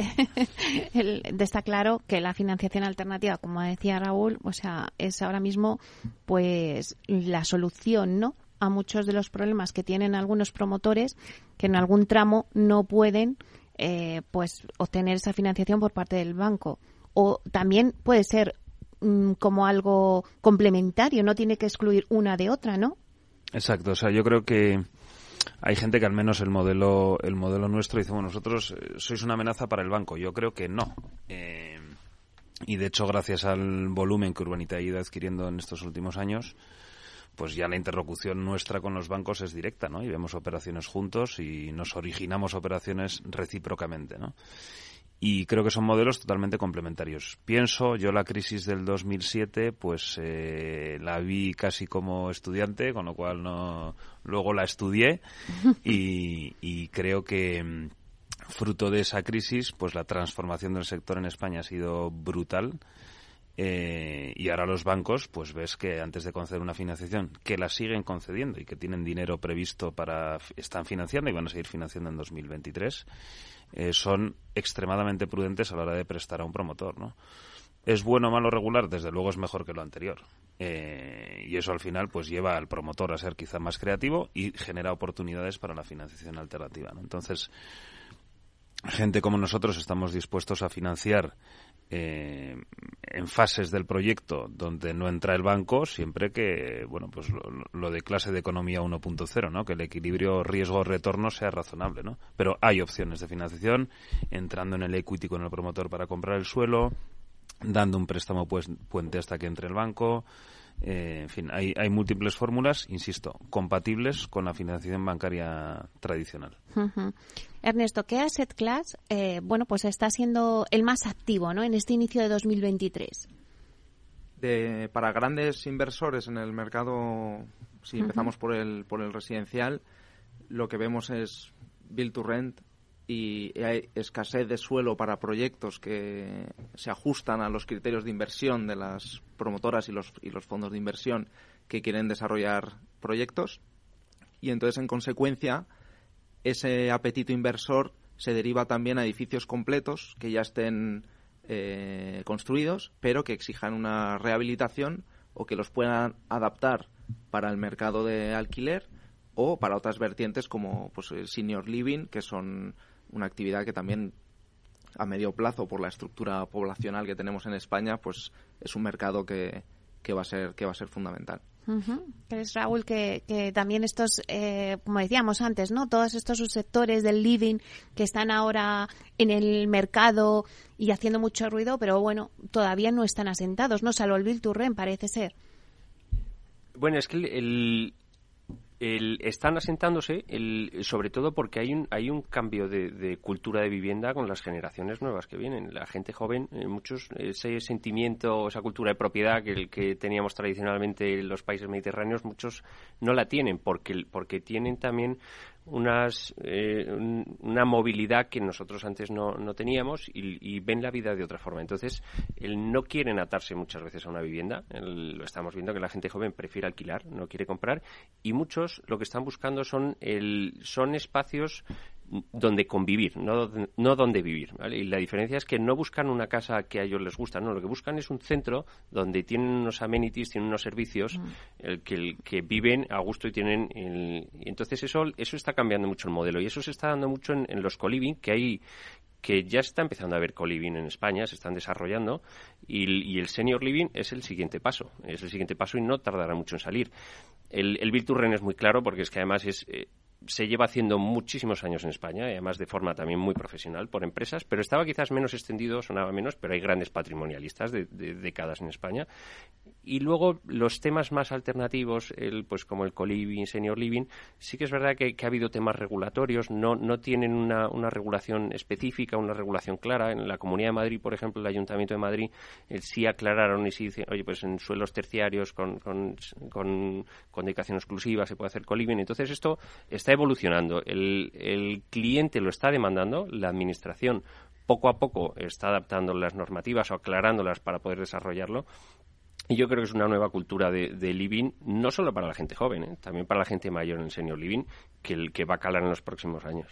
Speaker 1: está claro que la financiación alternativa, como decía Raúl, o sea, es ahora mismo pues la solución, ¿no? a muchos de los problemas que tienen algunos promotores que en algún tramo no pueden eh, pues obtener esa financiación por parte del banco. O también puede ser mm, como algo complementario no tiene que excluir una de otra no
Speaker 3: exacto o sea yo creo que hay gente que al menos el modelo el modelo nuestro dice bueno nosotros eh, sois una amenaza para el banco yo creo que no. Eh, y de hecho gracias al volumen que Urbanita ha ido adquiriendo en estos últimos años pues ya la interlocución nuestra con los bancos es directa, ¿no? Y vemos operaciones juntos y nos originamos operaciones recíprocamente, ¿no? y creo que son modelos totalmente complementarios. Pienso, yo la crisis del 2007, pues eh, la vi casi como estudiante, con lo cual no luego la estudié y, creo que mm, fruto de esa crisis, pues la transformación del sector en España ha sido brutal. Eh, y ahora los bancos, pues ves que antes de conceder una financiación, que la siguen concediendo y que tienen dinero previsto para, están financiando y van a seguir financiando en 2023, eh, son extremadamente prudentes a la hora de prestar a un promotor, ¿no? ¿Es bueno o malo regular? Desde luego es mejor que lo anterior. Eh, y eso al final pues lleva al promotor a ser quizá más creativo y genera oportunidades para la financiación alternativa. Entonces, gente como nosotros estamos dispuestos a financiar eh, en fases del proyecto donde no entra el banco, siempre que, bueno, pues lo, de clase de economía 1.0, ¿no? Que el equilibrio riesgo-retorno sea razonable, ¿no? Pero hay opciones de financiación, entrando en el equity con el promotor para comprar el suelo, dando un préstamo pues, puente hasta que entre el banco, Eh, en fin, hay, hay múltiples fórmulas, insisto, compatibles con la financiación bancaria tradicional.
Speaker 1: Ernesto, ¿qué asset class, eh, bueno, pues está siendo el más activo, ¿no? En este inicio de 2023.
Speaker 6: De, para grandes inversores en el mercado, si empezamos por el por el residencial, lo que vemos es build to rent y hay escasez de suelo para proyectos que se ajustan a los criterios de inversión de las promotoras y los, y los fondos de inversión que quieren desarrollar proyectos. Y entonces, en consecuencia, ese apetito inversor se deriva también a edificios completos que ya estén eh, construidos, pero que exijan una rehabilitación o que los puedan adaptar para el mercado de alquiler o para otras vertientes como pues, el senior living, que son una actividad que también a medio plazo por la estructura poblacional que tenemos en España, pues es un mercado que, que va a ser que va a ser fundamental.
Speaker 1: Es Raúl que, que también estos, eh, como decíamos antes, no, todos estos subsectores del living que están ahora en el mercado y haciendo mucho ruido, pero bueno, todavía no están asentados, no, salvo el Bill Turren parece ser.
Speaker 5: Bueno, es que el, están asentándose, sobre todo porque hay un, hay un cambio de, cultura de vivienda con las generaciones nuevas que vienen. La gente joven, eh, muchos, ese sentimiento, esa cultura de propiedad que, que teníamos tradicionalmente en los países mediterráneos, muchos no la tienen porque, porque tienen también unas, eh, una movilidad que nosotros antes no, no teníamos y, ven la vida de otra forma. Entonces, el no quieren atarse muchas veces a una vivienda. lo estamos viendo que la gente joven prefiere alquilar, no quiere comprar. Y muchos lo que están buscando son, el, son espacios donde convivir, no, no donde vivir. Y la diferencia es que no buscan una casa que a ellos les gusta, no, lo que buscan es un centro donde tienen unos amenities, tienen unos servicios mm. el, que, que viven a gusto y tienen... El, entonces eso, eso está cambiando mucho el modelo y eso se está dando mucho en, en los coliving, que hay que ya está empezando a haber co-living en España, se están desarrollando y, y, el senior living es el siguiente paso, es el siguiente paso y no tardará mucho en salir. El, el Virturren es muy claro porque es que además es, eh, se lleva haciendo muchísimos años en España, y además de forma también muy profesional por empresas, pero estaba quizás menos extendido, sonaba menos, pero hay grandes patrimonialistas de, décadas en España. Y luego los temas más alternativos, el, pues como el co-living, senior living, sí que es verdad que, ha habido temas regulatorios, no, no tienen una, regulación específica, una regulación clara. En la Comunidad de Madrid, por ejemplo, el Ayuntamiento de Madrid, el sí aclararon y sí dicen, oye, pues en suelos terciarios con, con, con, con dedicación exclusiva se puede hacer co-living. Entonces esto está evolucionando. El cliente lo está demandando, la administración poco a poco está adaptando las normativas o aclarándolas para poder desarrollarlo y yo creo que es una nueva cultura de, living, no solo para la gente joven, ¿eh? también para la gente mayor en el senior living, que, el, que va a calar en los próximos años.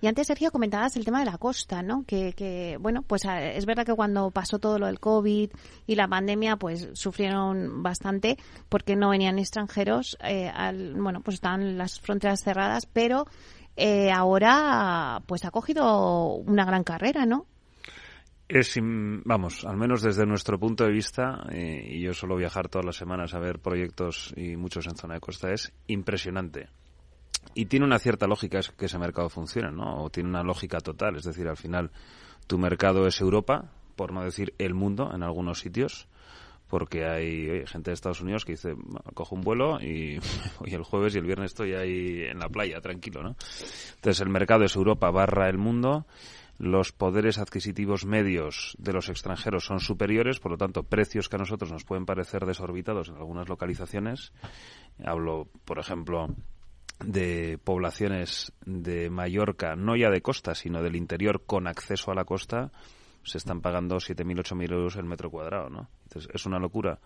Speaker 1: Y antes, Sergio, comentabas el tema de la costa, ¿no? Que, bueno, pues es verdad que cuando pasó todo lo del COVID y la pandemia, pues sufrieron bastante porque no venían extranjeros, eh, al, bueno, pues estaban las fronteras cerradas, pero eh, ahora pues ha cogido una gran carrera, ¿no?
Speaker 3: Es, vamos, al menos desde nuestro punto de vista, eh, y yo suelo viajar todas las semanas a ver proyectos y muchos en zona de costa, es impresionante. Y tiene una cierta lógica que ese mercado funcione, ¿no? O tiene una lógica total, es decir, al final tu mercado es Europa, por no decir el mundo en algunos sitios, porque hay gente de Estados Unidos que dice, cojo un vuelo y, y, el jueves y el viernes estoy ahí en la playa, tranquilo, ¿no? Entonces el mercado es Europa barra el mundo los poderes adquisitivos medios de los extranjeros son superiores, por lo tanto, precios que a nosotros nos pueden parecer desorbitados en algunas localizaciones. Hablo, por ejemplo, de poblaciones de Mallorca, no ya de costa, sino del interior con acceso a la costa, se están pagando 7.000, 8.000 euros el metro cuadrado, ¿no? Entonces, es una locura.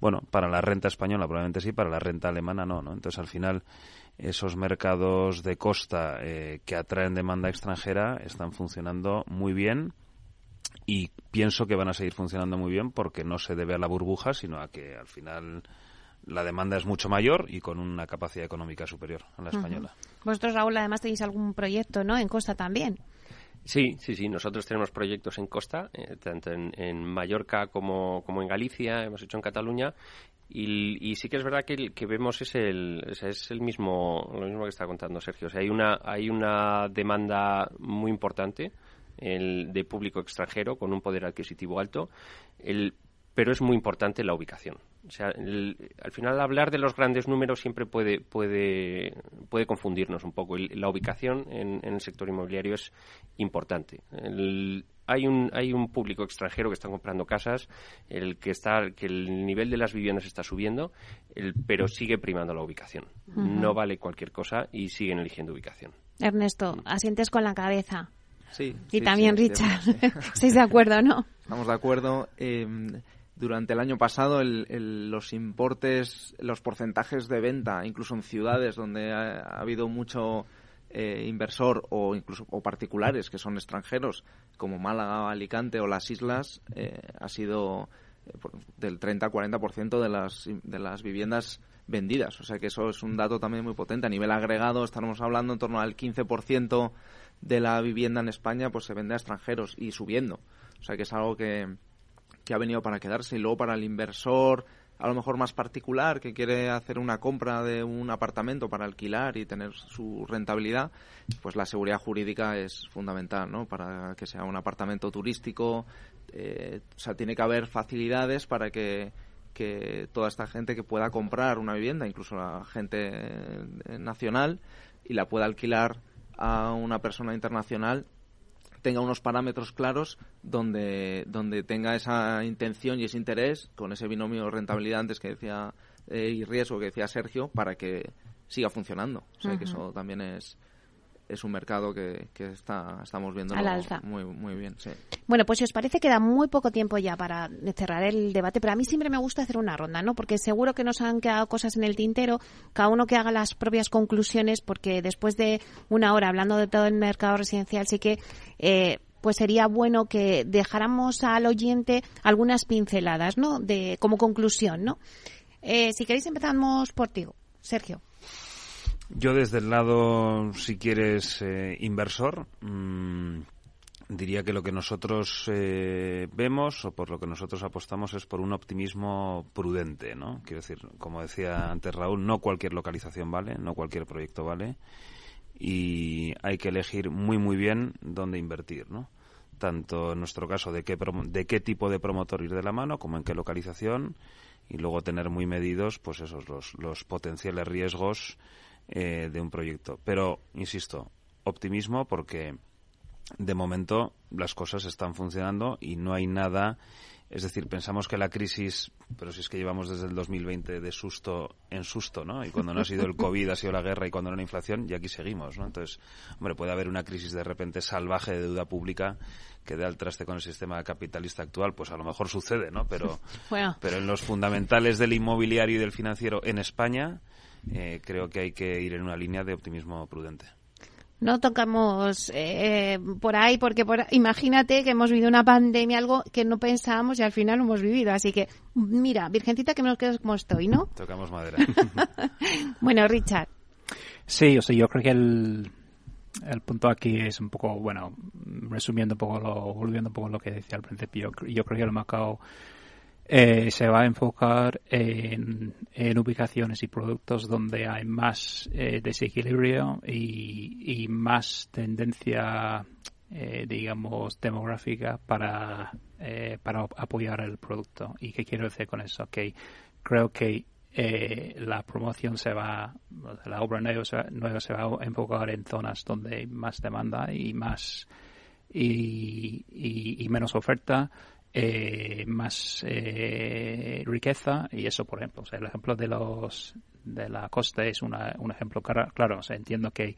Speaker 3: Bueno, para la renta española probablemente sí, para la renta alemana no, ¿no? Entonces, al final, esos mercados de costa eh, que atraen demanda extranjera están funcionando muy bien y pienso que van a seguir funcionando muy bien porque no se debe a la burbuja, sino a que al final la demanda es mucho mayor y con una capacidad económica superior a la española.
Speaker 1: Vosotros, Raúl, además tenéis algún proyecto, ¿no? En Costa también.
Speaker 5: Sí, sí, sí. Nosotros tenemos proyectos en costa, eh, tanto en, en, Mallorca como, como en Galicia, hemos hecho en Cataluña, y, sí que es verdad que, que vemos es el, es el mismo, lo mismo que está contando Sergio. O sea, hay una, hay una demanda muy importante el, de público extranjero con un poder adquisitivo alto. El, pero es muy importante la ubicación. O sea, al final hablar de los grandes números siempre puede puede puede confundirnos un poco. la ubicación en, el sector inmobiliario es importante. hay un hay un público extranjero que está comprando casas, el que está que el nivel de las viviendas está subiendo, pero sigue primando la ubicación. No vale cualquier cosa y siguen eligiendo ubicación.
Speaker 1: Ernesto, asientes con la cabeza.
Speaker 6: Sí.
Speaker 1: Y también Richard. ¿Estáis de acuerdo, no?
Speaker 6: Estamos de acuerdo. Eh, durante el año pasado los importes, los porcentajes de venta, incluso en ciudades donde ha, habido mucho eh, inversor o incluso o particulares que son extranjeros, como Málaga, Alicante o las islas, eh, ha sido eh, del 30-40% de las, de las viviendas vendidas. O sea que eso es un dato también muy potente. A nivel agregado estamos hablando en torno al 15% de la vivienda en España pues se vende a extranjeros y subiendo. O sea que es algo que, que ha venido para quedarse. Y luego para el inversor, a lo mejor más particular, que quiere hacer una compra de un apartamento para alquilar y tener su rentabilidad, pues la seguridad jurídica es fundamental, ¿no? Para que sea un apartamento turístico, eh, o sea, tiene que haber facilidades para que que toda esta gente que pueda comprar una vivienda, incluso la gente eh, nacional, y la pueda alquilar a una persona internacional tenga unos parámetros claros donde, donde tenga esa intención y ese interés con ese binomio rentabilidad antes que decía eh, y riesgo que decía Sergio para que siga funcionando. O sea, que eso también es, es un mercado que, que está, estamos viendo muy, muy bien.
Speaker 1: Bueno, pues si os parece, queda muy poco tiempo ya para cerrar el debate, pero a mí siempre me gusta hacer una ronda, ¿no? Porque seguro que nos han quedado cosas en el tintero, cada uno que haga las propias conclusiones, porque después de una hora hablando de todo el mercado residencial, sí que. Eh, pues sería bueno que dejáramos al oyente algunas pinceladas, ¿no? De, como conclusión, ¿no? Eh, si queréis empezamos por ti, Sergio.
Speaker 3: Yo desde el lado, si quieres, eh, inversor, mm, diría que lo que nosotros eh, vemos o por lo que nosotros apostamos es por un optimismo prudente, ¿no? Quiero decir, como decía antes Raúl, no cualquier localización vale, no cualquier proyecto vale y hay que elegir muy muy bien dónde invertir, ¿no? Tanto en nuestro caso de qué, de qué tipo de promotor ir de la mano como en qué localización y luego tener muy medidos pues esos los, los potenciales riesgos eh, de un proyecto. Pero, insisto, optimismo porque de momento las cosas están funcionando y no hay nada. Es decir, pensamos que la crisis, pero si es que llevamos desde el 2020 de susto en susto, ¿no? Y cuando no ha sido el COVID, ha sido la guerra y cuando no la inflación, y aquí seguimos, ¿no? Entonces, hombre, puede haber una crisis de repente salvaje de deuda pública que dé al traste con el sistema capitalista actual, pues a lo mejor sucede, ¿no? Pero, pero en los fundamentales del inmobiliario y del financiero en España, eh, creo que hay que ir en una línea de optimismo prudente.
Speaker 1: No tocamos eh, por ahí porque imagínate que hemos vivido una pandemia, algo que no pensábamos y al final lo hemos vivido. Así que, mira, Virgencita, que me quedo como estoy, ¿no?
Speaker 3: Tocamos madera.
Speaker 1: bueno, Richard.
Speaker 4: Sí, o sea, yo creo que el, el punto aquí es un poco, bueno, resumiendo un poco, lo, volviendo un poco lo que decía al principio, yo creo que el Macao eh, se va a enfocar en, ubicaciones y productos donde hay más eh, desequilibrio y, más tendencia, eh, digamos, demográfica para, para apoyar el producto. ¿Y qué quiero decir con eso? Que creo que la promoción se va, la obra nueva se, va a enfocar en zonas donde hay más demanda y más y menos oferta eh, más eh, riqueza y eso por ejemplo. El ejemplo de los de la costa es una, un ejemplo claro. Entiendo que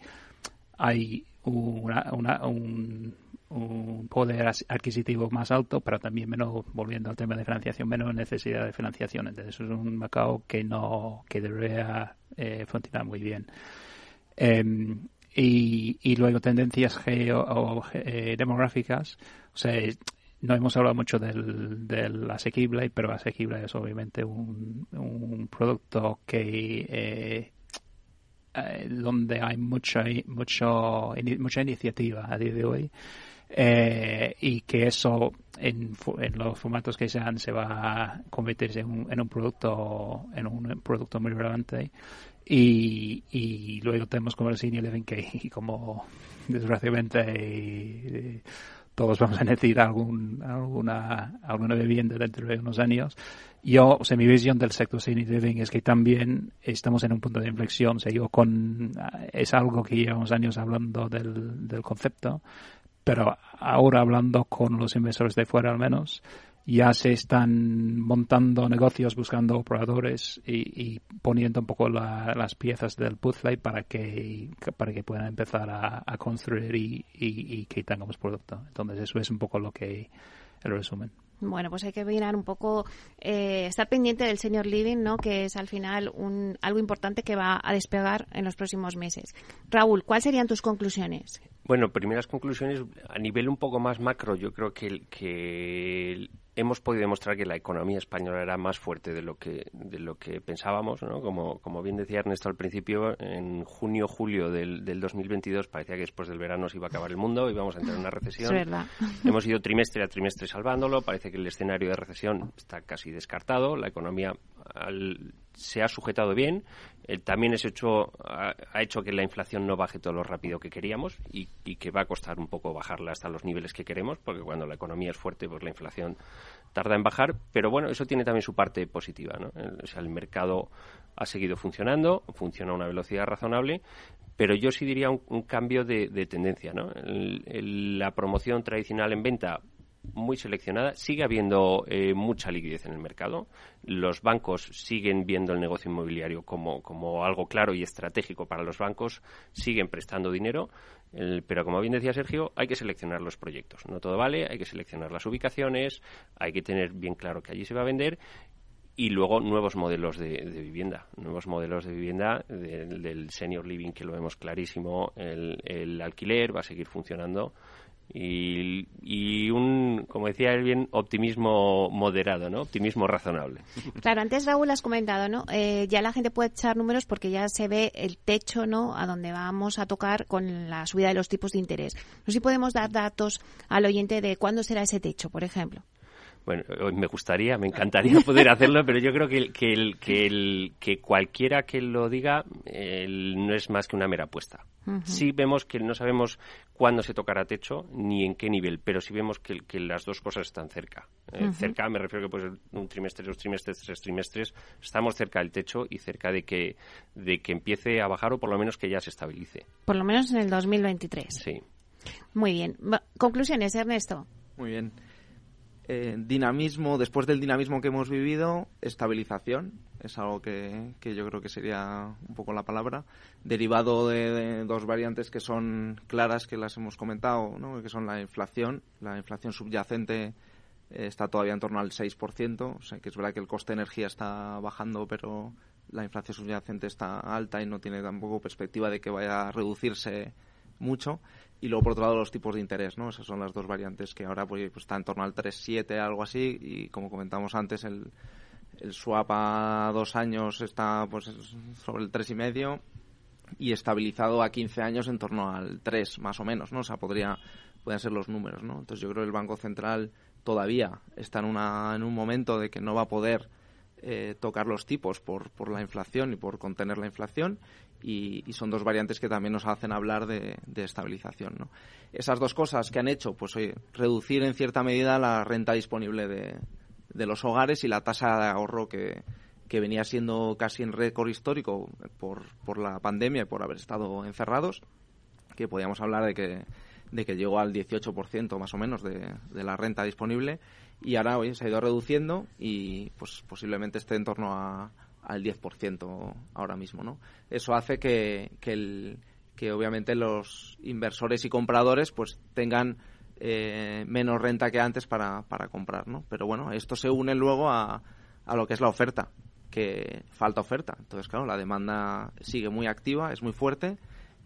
Speaker 4: hay una, un, un, poder adquisitivo más alto pero también menos volviendo al tema de financiación menos necesidad de financiación. Entonces es un mercado que no que debería eh, funcionar muy bien. Em, y, y luego tendencias geo o, eh, demográficas no hemos hablado mucho del, del asequible, pero asequible es obviamente un, un producto que eh, eh, donde hay mucha mucho, mucha iniciativa a día de hoy eh, y que eso en, los formatos que sean se va a convertirse en un, en un producto en un producto muy relevante. Y, luego tenemos como el senior living que como desgraciadamente todos vamos a necesitar algún, alguna, alguna vivienda dentro de unos años. Yo, o sea, mi visión del sector senior living es que también estamos en un punto de inflexión. O sea, yo con, es algo que llevamos años hablando del, del concepto, pero ahora hablando con los inversores de fuera al menos, ya se están montando negocios buscando operadores y, poniendo un poco las piezas del puzzle para que para que puedan empezar a, construir y, que tengamos producto. Entonces eso es un poco lo que el resumen.
Speaker 1: Bueno, pues hay que mirar un poco, eh, estar pendiente del senior living, ¿no? Que es al final un, algo importante que va a despegar en los próximos meses. Raúl, ¿cuáles serían tus conclusiones?
Speaker 5: Bueno, primeras conclusiones a nivel un poco más macro. Yo creo que, que hemos podido demostrar que la economía española era más fuerte de lo que de lo que pensábamos, ¿no? Como, como bien decía Ernesto al principio, en junio julio del, del 2022 parecía que después del verano se iba a acabar el mundo, íbamos a entrar en una recesión.
Speaker 1: Es verdad.
Speaker 5: Hemos ido trimestre a trimestre salvándolo, parece que el escenario de recesión está casi descartado, la economía se ha sujetado bien. Eh, también es hecho, ha, hecho que la inflación no baje todo lo rápido que queríamos y, que va a costar un poco bajarla hasta los niveles que queremos, porque cuando la economía es fuerte, pues la inflación tarda en bajar. Pero bueno, eso tiene también su parte positiva. ¿no? El, o sea, el mercado ha seguido funcionando, funciona a una velocidad razonable, pero yo sí diría un, cambio de, tendencia. ¿no? la promoción tradicional en venta muy seleccionada. Sigue habiendo eh, mucha liquidez en el mercado. Los bancos siguen viendo el negocio inmobiliario como, como algo claro y estratégico para los bancos. Siguen prestando dinero. pero como bien decía Sergio, hay que seleccionar los proyectos. No todo vale, hay que seleccionar las ubicaciones, hay que tener bien claro que allí se va a vender y luego nuevos modelos de, vivienda, nuevos modelos de vivienda del senior living que lo vemos clarísimo, el, el alquiler va a seguir funcionando y, un, como decía él bien, optimismo moderado, ¿no? Optimismo razonable.
Speaker 1: Claro, antes Raúl has comentado, ¿no? Eh, ya la gente puede echar números porque ya se ve el techo, ¿no? A donde vamos a tocar con la subida de los tipos de interés. No sé si podemos dar datos al oyente de cuándo será ese techo, por ejemplo.
Speaker 5: Bueno, me gustaría, me encantaría poder hacerlo, pero yo creo que, que, el, que, el, que cualquiera que lo diga no es más que una mera apuesta. Sí vemos que no sabemos cuándo se tocará techo ni en qué nivel, pero sí vemos que, las dos cosas están cerca. Eh, cerca me refiero que pues un trimestre, dos trimestres, tres trimestres, estamos cerca del techo y cerca de que, de que empiece a bajar o por lo menos que ya se estabilice.
Speaker 1: Por lo menos en el 2023.
Speaker 5: Sí.
Speaker 1: Muy bien. Conclusiones, Ernesto.
Speaker 6: Muy bien. Eh, dinamismo, después del dinamismo que hemos vivido, estabilización, es algo que, yo creo que sería un poco la palabra, derivado de, dos variantes que son claras, que las hemos comentado, ¿no? que son la inflación, la inflación subyacente eh, está todavía en torno al 6%, o sea que es verdad que el coste de energía está bajando, pero la inflación subyacente está alta y no tiene tampoco perspectiva de que vaya a reducirse mucho y luego por otro lado los tipos de interés, ¿no? Esas son las dos variantes que ahora pues, pues está en torno al 3,7, algo así, y como comentamos antes, el, swap a dos años está pues sobre el 3,5 y estabilizado a 15 años en torno al 3, más o menos, ¿no? O sea, podría, pueden ser los números, ¿no? Entonces yo creo que el Banco Central todavía está en, una, en un momento de que no va a poder eh, tocar los tipos por, por la inflación y por contener la inflación y, son dos variantes que también nos hacen hablar de, estabilización. ¿no? Esas dos cosas que han hecho, pues oye, reducir en cierta medida la renta disponible de, de los hogares y la tasa de ahorro que, que venía siendo casi en récord histórico por, por la pandemia y por haber estado encerrados, que podíamos hablar de que, de que llegó al 18% más o menos de, de la renta disponible y ahora hoy se ha ido reduciendo y pues posiblemente esté en torno a, al 10% ahora mismo, ¿no? Eso hace que, que, el, que obviamente los inversores y compradores pues tengan eh, menos renta que antes para, para comprar, ¿no? Pero bueno, esto se une luego a, a lo que es la oferta, que falta oferta. Entonces, claro, la demanda sigue muy activa, es muy fuerte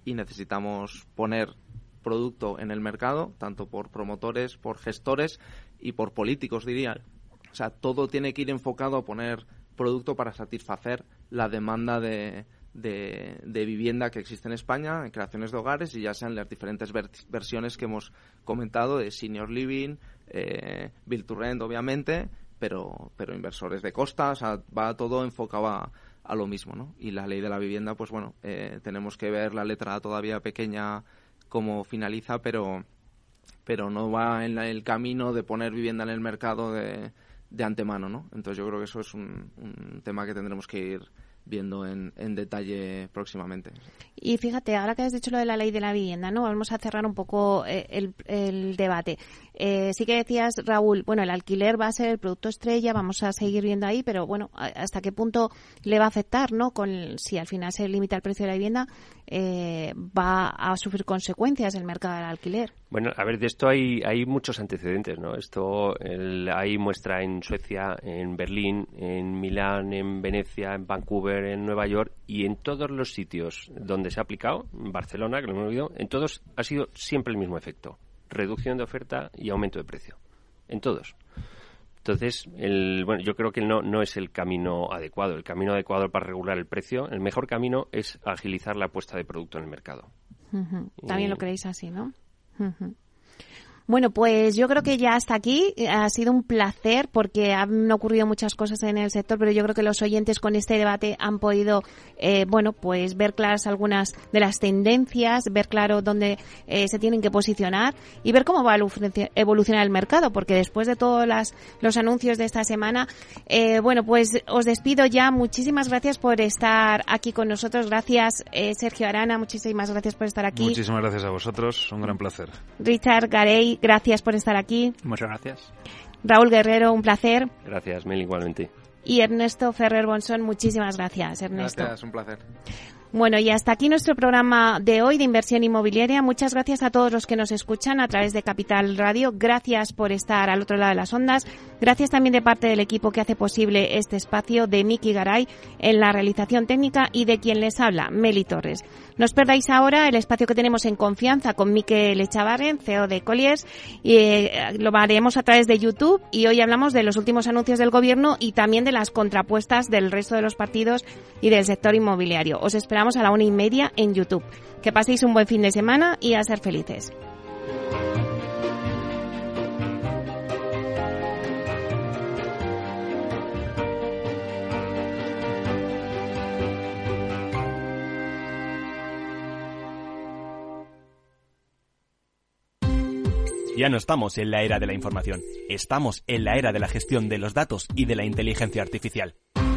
Speaker 6: y necesitamos poner producto en el mercado, tanto por promotores, por gestores y por políticos, diría. O sea, todo tiene que ir enfocado a poner producto para satisfacer la demanda de, de, vivienda que existe en España, en creaciones de hogares, y ya sean las diferentes versiones que hemos comentado de senior living, eh, build to rent, obviamente, pero, pero inversores de costa, o sea, va todo enfocado a, lo mismo, ¿no? Y la ley de la vivienda, pues bueno, eh, tenemos que ver la letra todavía pequeña cómo finaliza, pero pero no va en el camino de poner vivienda en el mercado de, de antemano, ¿no? Entonces yo creo que eso es un, un tema que tendremos que ir viendo en, en, detalle próximamente.
Speaker 1: Y fíjate, ahora que has dicho lo de la ley de la vivienda, ¿no? Vamos a cerrar un poco eh, el, el, debate. Eh, sí que decías, Raúl, bueno, el alquiler va a ser el producto estrella, vamos a seguir viendo ahí, pero bueno, ¿hasta qué punto le va a afectar, ¿no? Con, si al final se limita el precio de la vivienda, eh, va a sufrir consecuencias el mercado del alquiler.
Speaker 5: Bueno, a ver, de esto hay, hay muchos antecedentes, ¿no? Esto el, hay muestra en Suecia, en Berlín, en Milán, en Venecia, en Vancouver, en Nueva York y en todos los sitios donde se ha aplicado, en Barcelona, que lo hemos oído, en todos ha sido siempre el mismo efecto. Reducción de oferta y aumento de precio. En todos. Entonces, el, bueno, yo creo que no, no es el camino adecuado. El camino adecuado para regular el precio, el mejor camino es agilizar la puesta de producto en el mercado.
Speaker 1: Uh -huh. También y... lo creéis así, ¿no? Uh -huh. Bueno, pues yo creo que ya hasta aquí ha sido un placer porque han ocurrido muchas cosas en el sector, pero yo creo que los oyentes con este debate han podido, eh, bueno, pues ver claras algunas de las tendencias, ver claro dónde eh, se tienen que posicionar y ver cómo va a evolucionar el mercado, porque después de todos las, los anuncios de esta semana, eh, bueno, pues os despido ya. Muchísimas gracias por estar aquí con nosotros. Gracias, Sergio Arana. Muchísimas gracias por estar aquí.
Speaker 3: Muchísimas gracias a vosotros. Un gran placer.
Speaker 1: Richard Garey, gracias por estar aquí.
Speaker 4: Muchas gracias.
Speaker 1: Raúl Guerrero, un placer.
Speaker 5: Gracias, Mel, igualmente.
Speaker 1: Y Ernesto Ferrer Bonson, muchísimas gracias, Ernesto.
Speaker 6: Gracias, un placer.
Speaker 1: Bueno, y hasta aquí nuestro programa de hoy de inversión inmobiliaria. Muchas gracias a todos los que nos escuchan a través de Capital Radio. Gracias por estar al otro lado de las ondas. Gracias también de parte del equipo que hace posible este espacio de Miki Garay en la realización técnica y de quien les habla, Meli Torres. No os perdáis ahora el espacio que tenemos en confianza con Miquel Echavarren, CEO de Colliers, y eh, lo haremos a través de YouTube y hoy hablamos de los últimos anuncios del gobierno y también de las contrapuestas del resto de los partidos y del sector inmobiliario. Os esperamos a la una y media en YouTube. Que paséis un buen fin de semana y a ser felices.
Speaker 10: Ya no estamos en la era de la información, estamos en la era de la gestión de los datos y de la inteligencia artificial.